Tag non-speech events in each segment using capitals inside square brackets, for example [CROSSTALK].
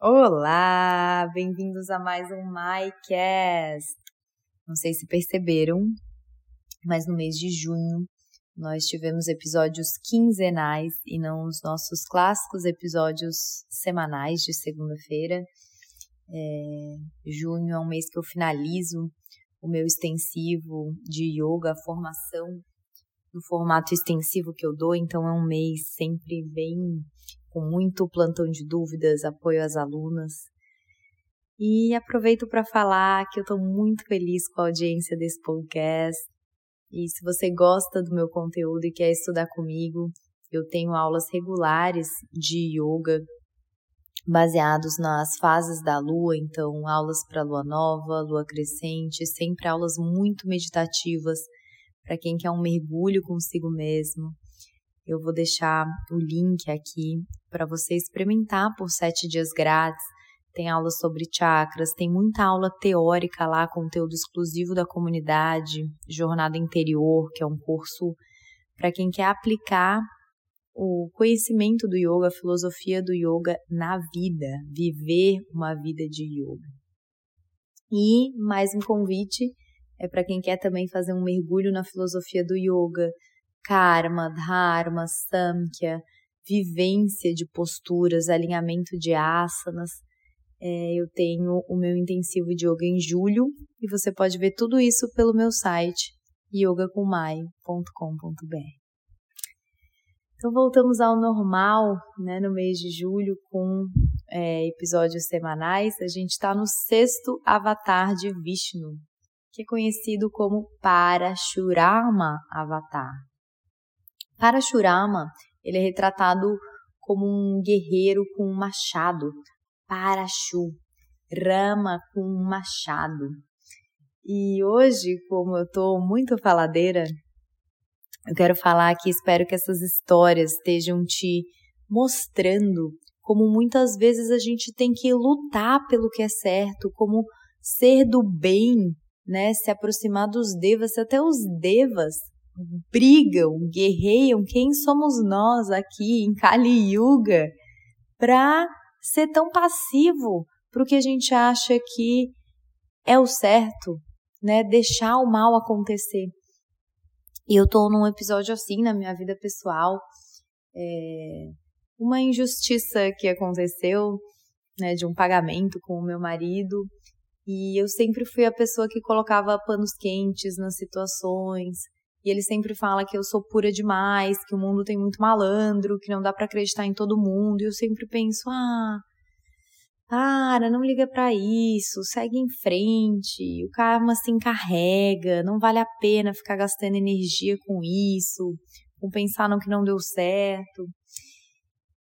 Olá, bem-vindos a mais um MyCast. Não sei se perceberam, mas no mês de junho nós tivemos episódios quinzenais e não os nossos clássicos episódios semanais de segunda-feira. É, junho é um mês que eu finalizo o meu extensivo de yoga, a formação no formato extensivo que eu dou, então é um mês sempre bem com muito plantão de dúvidas, apoio às alunas. E aproveito para falar que eu estou muito feliz com a audiência desse podcast. E se você gosta do meu conteúdo e quer estudar comigo, eu tenho aulas regulares de yoga baseados nas fases da lua, então aulas para lua nova, lua crescente, sempre aulas muito meditativas para quem quer um mergulho consigo mesmo. Eu vou deixar o link aqui para você experimentar por sete dias grátis. Tem aula sobre chakras, tem muita aula teórica lá, conteúdo exclusivo da comunidade, Jornada Interior, que é um curso para quem quer aplicar o conhecimento do yoga, a filosofia do yoga na vida, viver uma vida de yoga. E mais um convite é para quem quer também fazer um mergulho na filosofia do yoga, karma, dharma, samkhya, vivência de posturas, alinhamento de asanas. É, eu tenho o meu intensivo de yoga em julho e você pode ver tudo isso pelo meu site yogakumai.com.br. Então voltamos ao normal, né, no mês de julho com é, episódios semanais. A gente está no sexto avatar de Vishnu, que é conhecido como Parashurama Avatar. Parashurama, ele é retratado como um guerreiro com um machado, Parashu, Rama com um machado. E hoje, como eu estou muito faladeira, eu quero falar que espero que essas histórias estejam te mostrando como muitas vezes a gente tem que lutar pelo que é certo, como ser do bem, né? Se aproximar dos devas, até os devas brigam, guerreiam, quem somos nós aqui em Kali Yuga para ser tão passivo para o que a gente acha que é o certo, né? Deixar o mal acontecer. E eu tô num episódio assim na minha vida pessoal, é, uma injustiça que aconteceu, né, de um pagamento com o meu marido, e eu sempre fui a pessoa que colocava panos quentes nas situações, e ele sempre fala que eu sou pura demais, que o mundo tem muito malandro, que não dá para acreditar em todo mundo. E eu sempre penso, ah, para, não liga para isso, segue em frente. O karma se encarrega, não vale a pena ficar gastando energia com isso, com pensar no que não deu certo.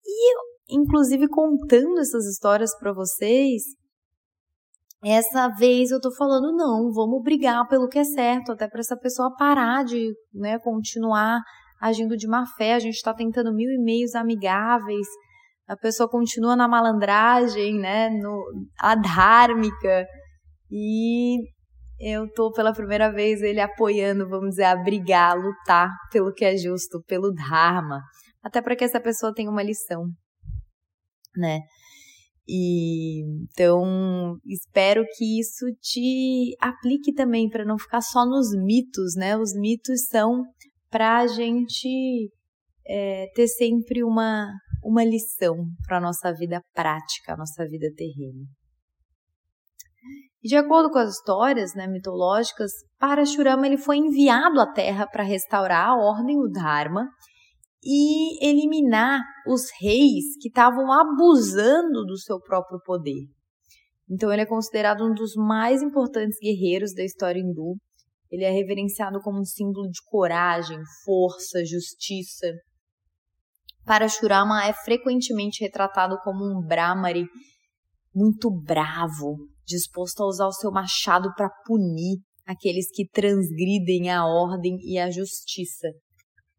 E inclusive contando essas histórias para vocês, essa vez eu tô falando, não, vamos brigar pelo que é certo, até para essa pessoa parar de né, continuar agindo de má fé. A gente está tentando mil e-mails amigáveis, a pessoa continua na malandragem, né, no, adhármica, e eu tô pela primeira vez ele apoiando, vamos dizer, a brigar, a lutar pelo que é justo, pelo dharma, até para que essa pessoa tenha uma lição, né? E então espero que isso te aplique também para não ficar só nos mitos, né? Os mitos são para a gente é, ter sempre uma, uma lição para a nossa vida prática, a nossa vida terrena. De acordo com as histórias né, mitológicas, Parashurama ele foi enviado à Terra para restaurar a ordem, o Dharma, e eliminar os reis que estavam abusando do seu próprio poder. Então ele é considerado um dos mais importantes guerreiros da história hindu. Ele é reverenciado como um símbolo de coragem, força, justiça. Parashurama é frequentemente retratado como um Brahmari muito bravo, disposto a usar o seu machado para punir aqueles que transgridem a ordem e a justiça.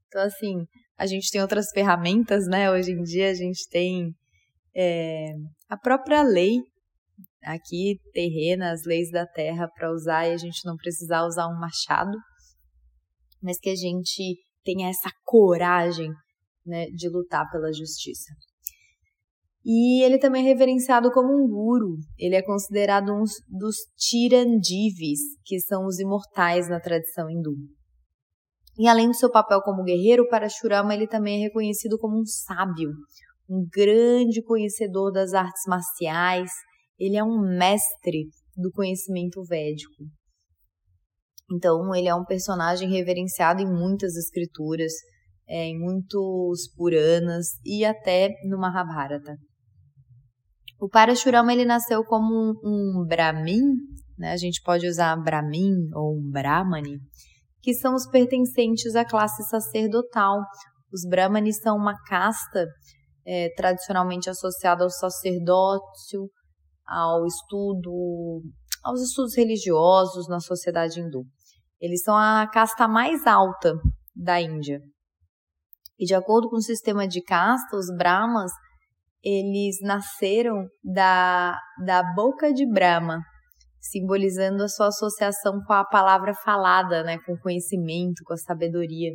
Então, assim, a gente tem outras ferramentas, né? Hoje em dia a gente tem é, a própria lei aqui terrena, as leis da terra para usar e a gente não precisar usar um machado, mas que a gente tenha essa coragem né, de lutar pela justiça. E ele também é reverenciado como um guru. Ele é considerado um dos Tirandivis, que são os imortais na tradição hindu. E além do seu papel como guerreiro, Parashurama ele também é reconhecido como um sábio, um grande conhecedor das artes marciais. Ele é um mestre do conhecimento védico. Então, ele é um personagem reverenciado em muitas escrituras, é, em muitos Puranas e até no Mahabharata. O Parashurama ele nasceu como um, um Brahmin, né? a gente pode usar Brahmin ou um Brahmani, que são os pertencentes à classe sacerdotal. Os Brahmanes são uma casta é, tradicionalmente associada ao sacerdócio, ao estudo, aos estudos religiosos na sociedade hindu. Eles são a casta mais alta da Índia. E de acordo com o sistema de casta, os Brahmas, eles nasceram da, da boca de Brahma, simbolizando a sua associação com a palavra falada, né, com o conhecimento, com a sabedoria.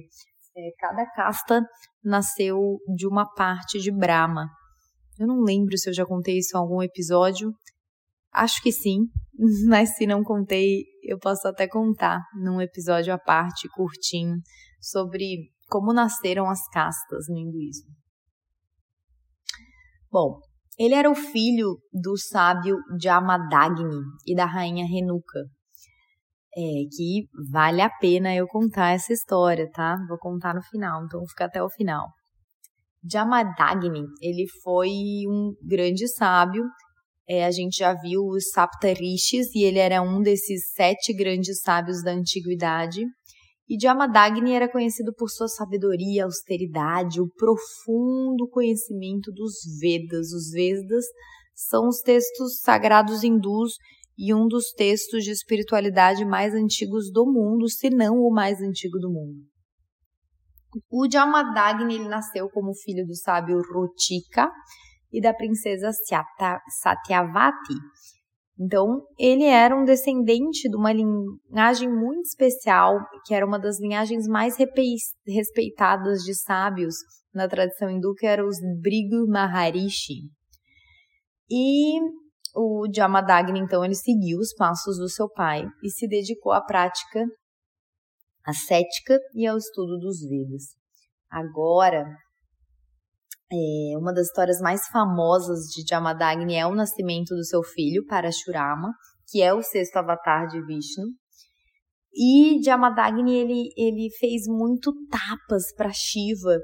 É, cada casta nasceu de uma parte de Brahma. Eu não lembro se eu já contei isso em algum episódio. Acho que sim, [LAUGHS] mas se não contei, eu posso até contar num episódio à parte, curtinho, sobre como nasceram as castas no hinduísmo. Bom, ele era o filho do sábio Jamadagni e da rainha Renuka. É, que vale a pena eu contar essa história, tá? Vou contar no final, então fica até o final. Jamadagni, ele foi um grande sábio. É, a gente já viu os Saptarishis e ele era um desses sete grandes sábios da antiguidade. E Jamadagni era conhecido por sua sabedoria, austeridade, o profundo conhecimento dos Vedas. Os Vedas são os textos sagrados hindus e um dos textos de espiritualidade mais antigos do mundo, se não o mais antigo do mundo. O Jamadagni ele nasceu como filho do sábio Rutika e da princesa Satyavati, então, ele era um descendente de uma linhagem muito especial, que era uma das linhagens mais respeitadas de sábios na tradição hindu, que eram os Brigu Maharishi. E o Jamadagni, então, ele seguiu os passos do seu pai e se dedicou à prática ascética e ao estudo dos Vedas. Agora, é, uma das histórias mais famosas de Jamadagni é o nascimento do seu filho, Parashurama, que é o sexto avatar de Vishnu. E Jamadagni ele, ele fez muito tapas para Shiva.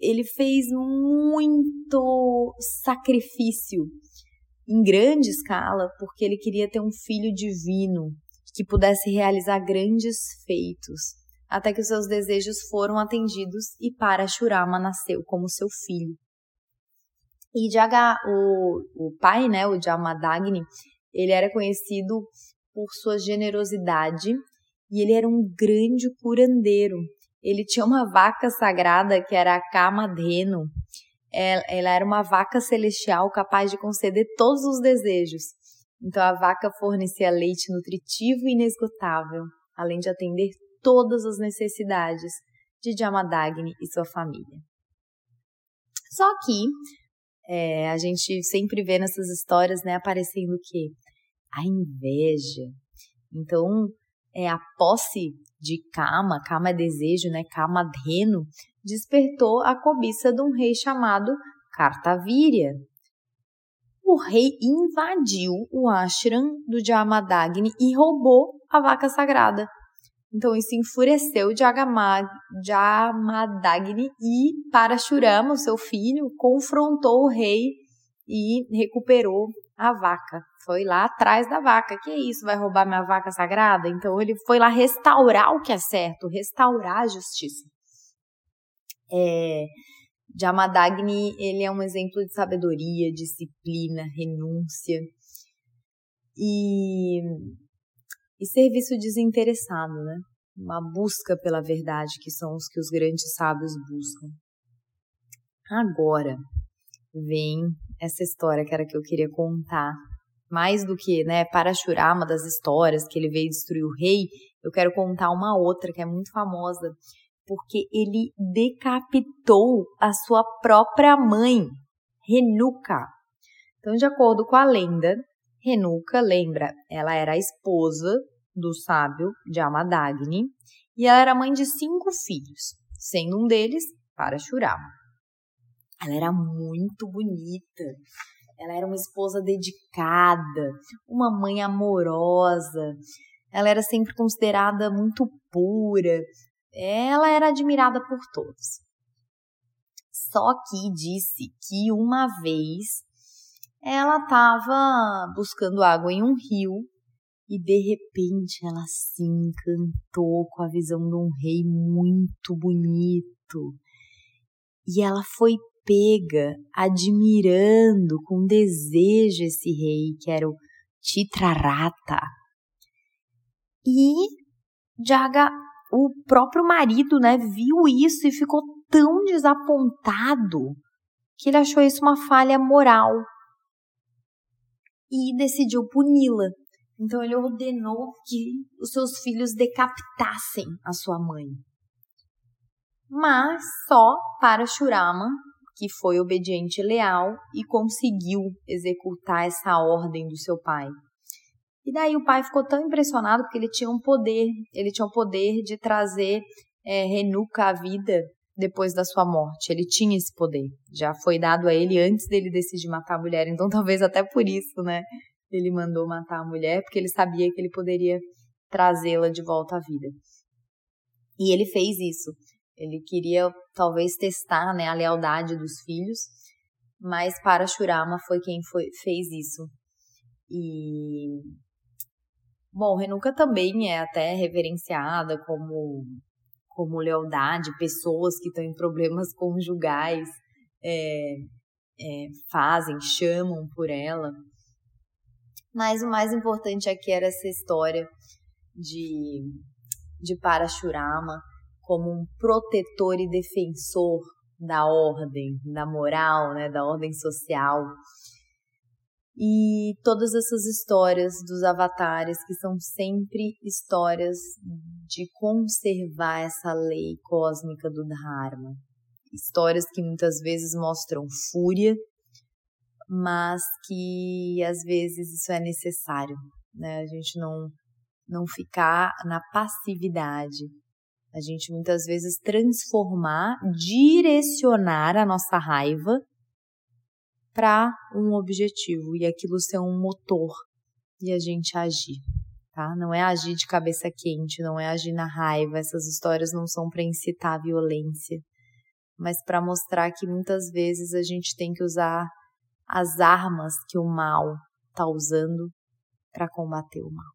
Ele fez muito sacrifício em grande escala, porque ele queria ter um filho divino que pudesse realizar grandes feitos até que os seus desejos foram atendidos e Parashurama nasceu como seu filho. E Jaga, o, o pai, né, o Jamadagni, ele era conhecido por sua generosidade e ele era um grande curandeiro. Ele tinha uma vaca sagrada que era a Kamadhenu. Ela era uma vaca celestial capaz de conceder todos os desejos. Então a vaca fornecia leite nutritivo e inesgotável, além de atender todas as necessidades de Jamadagni e sua família. Só que é, a gente sempre vê nessas histórias né, aparecendo o quê? A inveja. Então, é, a posse de Kama, Kama é desejo, né? Kama Dhenu, despertou a cobiça de um rei chamado Kartavirya. O rei invadiu o ashram do Jamadagni e roubou a vaca sagrada. Então isso enfureceu Jamadagni e Parashurama, o seu filho, confrontou o rei e recuperou a vaca. Foi lá atrás da vaca. Que isso? Vai roubar minha vaca sagrada? Então ele foi lá restaurar o que é certo, restaurar a justiça. É, Jamadagni, ele é um exemplo de sabedoria, disciplina, renúncia. E e serviço desinteressado, né? Uma busca pela verdade, que são os que os grandes sábios buscam. Agora vem essa história que era que eu queria contar. Mais do que, né, Parashurama das histórias que ele veio destruir o rei, eu quero contar uma outra que é muito famosa, porque ele decapitou a sua própria mãe. Renuka. Então, de acordo com a lenda, Renuka, lembra, ela era a esposa do sábio de Amadagni e ela era mãe de cinco filhos, sendo um deles Parashurama. Ela era muito bonita, ela era uma esposa dedicada, uma mãe amorosa, ela era sempre considerada muito pura, ela era admirada por todos. Só que disse que uma vez ela estava buscando água em um rio e de repente ela se encantou com a visão de um rei muito bonito. E ela foi pega admirando com desejo esse rei, que era o Titrarata. E Jaga, o próprio marido, né, viu isso e ficou tão desapontado que ele achou isso uma falha moral e decidiu puni-la. Então ele ordenou que os seus filhos decapitassem a sua mãe. Mas só para Shurama, que foi obediente e leal e conseguiu executar essa ordem do seu pai. E daí o pai ficou tão impressionado porque ele tinha um poder, ele tinha o poder de trazer é, Renuka à vida depois da sua morte. Ele tinha esse poder. Já foi dado a ele antes dele decidir matar a mulher. Então, talvez até por isso, né? Ele mandou matar a mulher, porque ele sabia que ele poderia trazê-la de volta à vida. E ele fez isso. Ele queria, talvez, testar né, a lealdade dos filhos, mas para Shurama foi quem foi, fez isso. E. Bom, Renuka também é até reverenciada como como lealdade, pessoas que estão em problemas conjugais é, é, fazem, chamam por ela. Mas o mais importante aqui era essa história de, de Parashurama como um protetor e defensor da ordem, da moral, né, da ordem social. E todas essas histórias dos avatares, que são sempre histórias de conservar essa lei cósmica do Dharma. Histórias que muitas vezes mostram fúria, mas que às vezes isso é necessário, né? A gente não, não ficar na passividade. A gente muitas vezes transformar, direcionar a nossa raiva para um objetivo e aquilo ser um motor e a gente agir, tá? Não é agir de cabeça quente, não é agir na raiva. Essas histórias não são para incitar violência, mas para mostrar que muitas vezes a gente tem que usar as armas que o mal está usando para combater o mal.